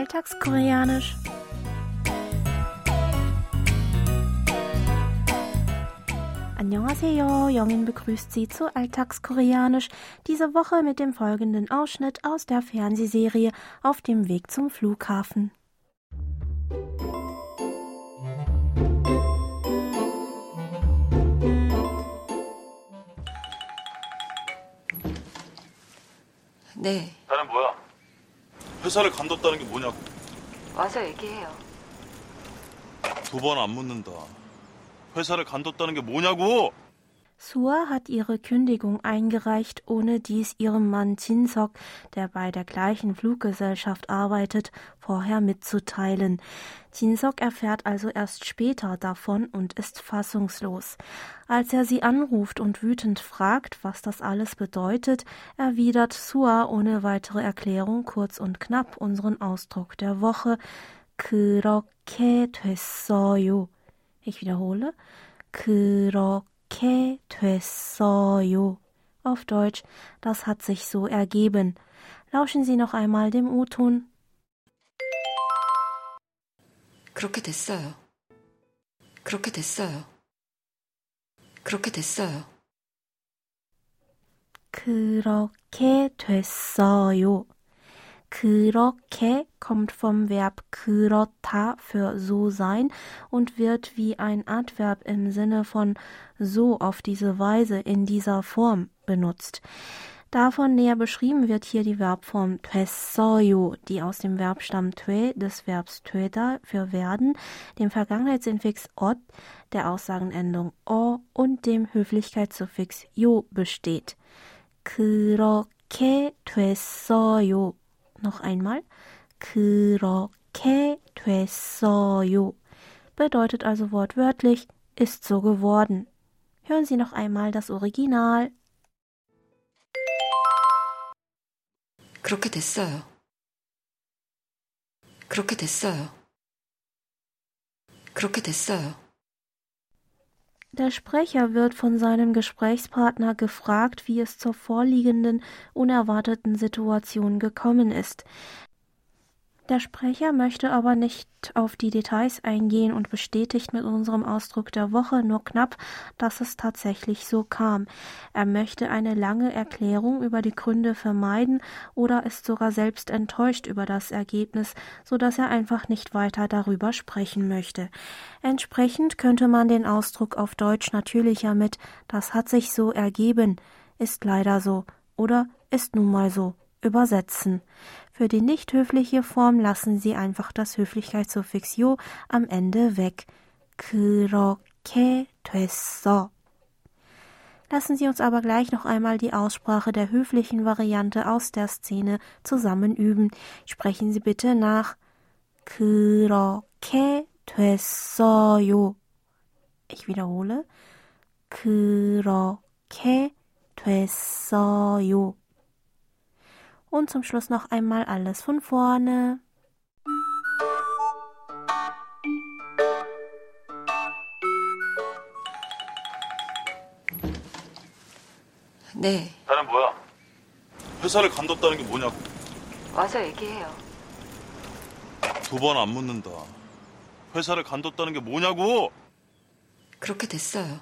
Alltagskoreanisch. Annyeonghaseyo, Jongin begrüßt Sie zu Alltagskoreanisch, diese Woche mit dem folgenden Ausschnitt aus der Fernsehserie Auf dem Weg zum Flughafen. 네, 나는 뭐야? 회사를 간뒀다는 게 뭐냐고. 와서 얘기해요. 두 번 안 묻는다. 회사를 간뒀다는 게 뭐냐고! Sua hat ihre Kündigung eingereicht, ohne dies ihrem Mann Jinsok, der bei der gleichen Fluggesellschaft arbeitet, vorher mitzuteilen. Jinsok erfährt also erst später davon und ist fassungslos. Als er sie anruft und wütend fragt, was das alles bedeutet, erwidert Sua ohne weitere Erklärung kurz und knapp unseren Ausdruck der Woche. 그렇게 됐어요. Ich wiederhole. 그렇게 됐어요. Auf Deutsch, das hat sich so ergeben. Lauschen Sie noch einmal dem O-Ton. 그렇게 됐어요. 그렇게 됐어요. 그렇게 됐어요. 그렇게 됐어요. 그렇게 kommt vom Verb 그렇다 für so sein und wird wie ein Adverb im Sinne von so auf diese Weise in dieser Form benutzt. Davon näher beschrieben wird hier die Verbform 됐어요, die aus dem Verbstamm 돼 des Verbs 되다 für werden, dem Vergangenheitsinfix ot, der Aussagenendung o und dem Höflichkeitssuffix 요 besteht. 그렇게 됐어요. Noch einmal. 그렇게 됐어요. Bedeutet also wortwörtlich, ist so geworden. Hören Sie noch einmal das Original. 그렇게 됐어요. 그렇게 됐어요. 그렇게 됐어요. Der Sprecher wird von seinem Gesprächspartner gefragt, wie es zur vorliegenden unerwarteten Situation gekommen ist. Der Sprecher möchte aber nicht auf die Details eingehen und bestätigt mit unserem Ausdruck der Woche nur knapp, dass es tatsächlich so kam. Er möchte eine lange Erklärung über die Gründe vermeiden oder ist sogar selbst enttäuscht über das Ergebnis, so dass er einfach nicht weiter darüber sprechen möchte. Entsprechend könnte man den Ausdruck auf Deutsch natürlicher mit das hat sich so ergeben, ist leider so oder ist nun mal so übersetzen. Für die nicht höfliche Form lassen Sie einfach das Höflichkeitssuffix 요 am Ende weg. 그렇게 됐어. Lassen Sie uns aber gleich noch einmal die Aussprache der höflichen Variante aus der Szene zusammen üben. Sprechen Sie bitte nach. 그렇게 됐어요. Ich wiederhole. 그렇게 됐어요. Und zum Schluss noch einmal alles von vorne. 네, 나는 뭐야? 회사를 간뒀다는 게 뭐냐고. 와서 얘기해요. 두 번 안 묻는다. 회사를 간뒀다는 게 뭐냐고! 그렇게 됐어요.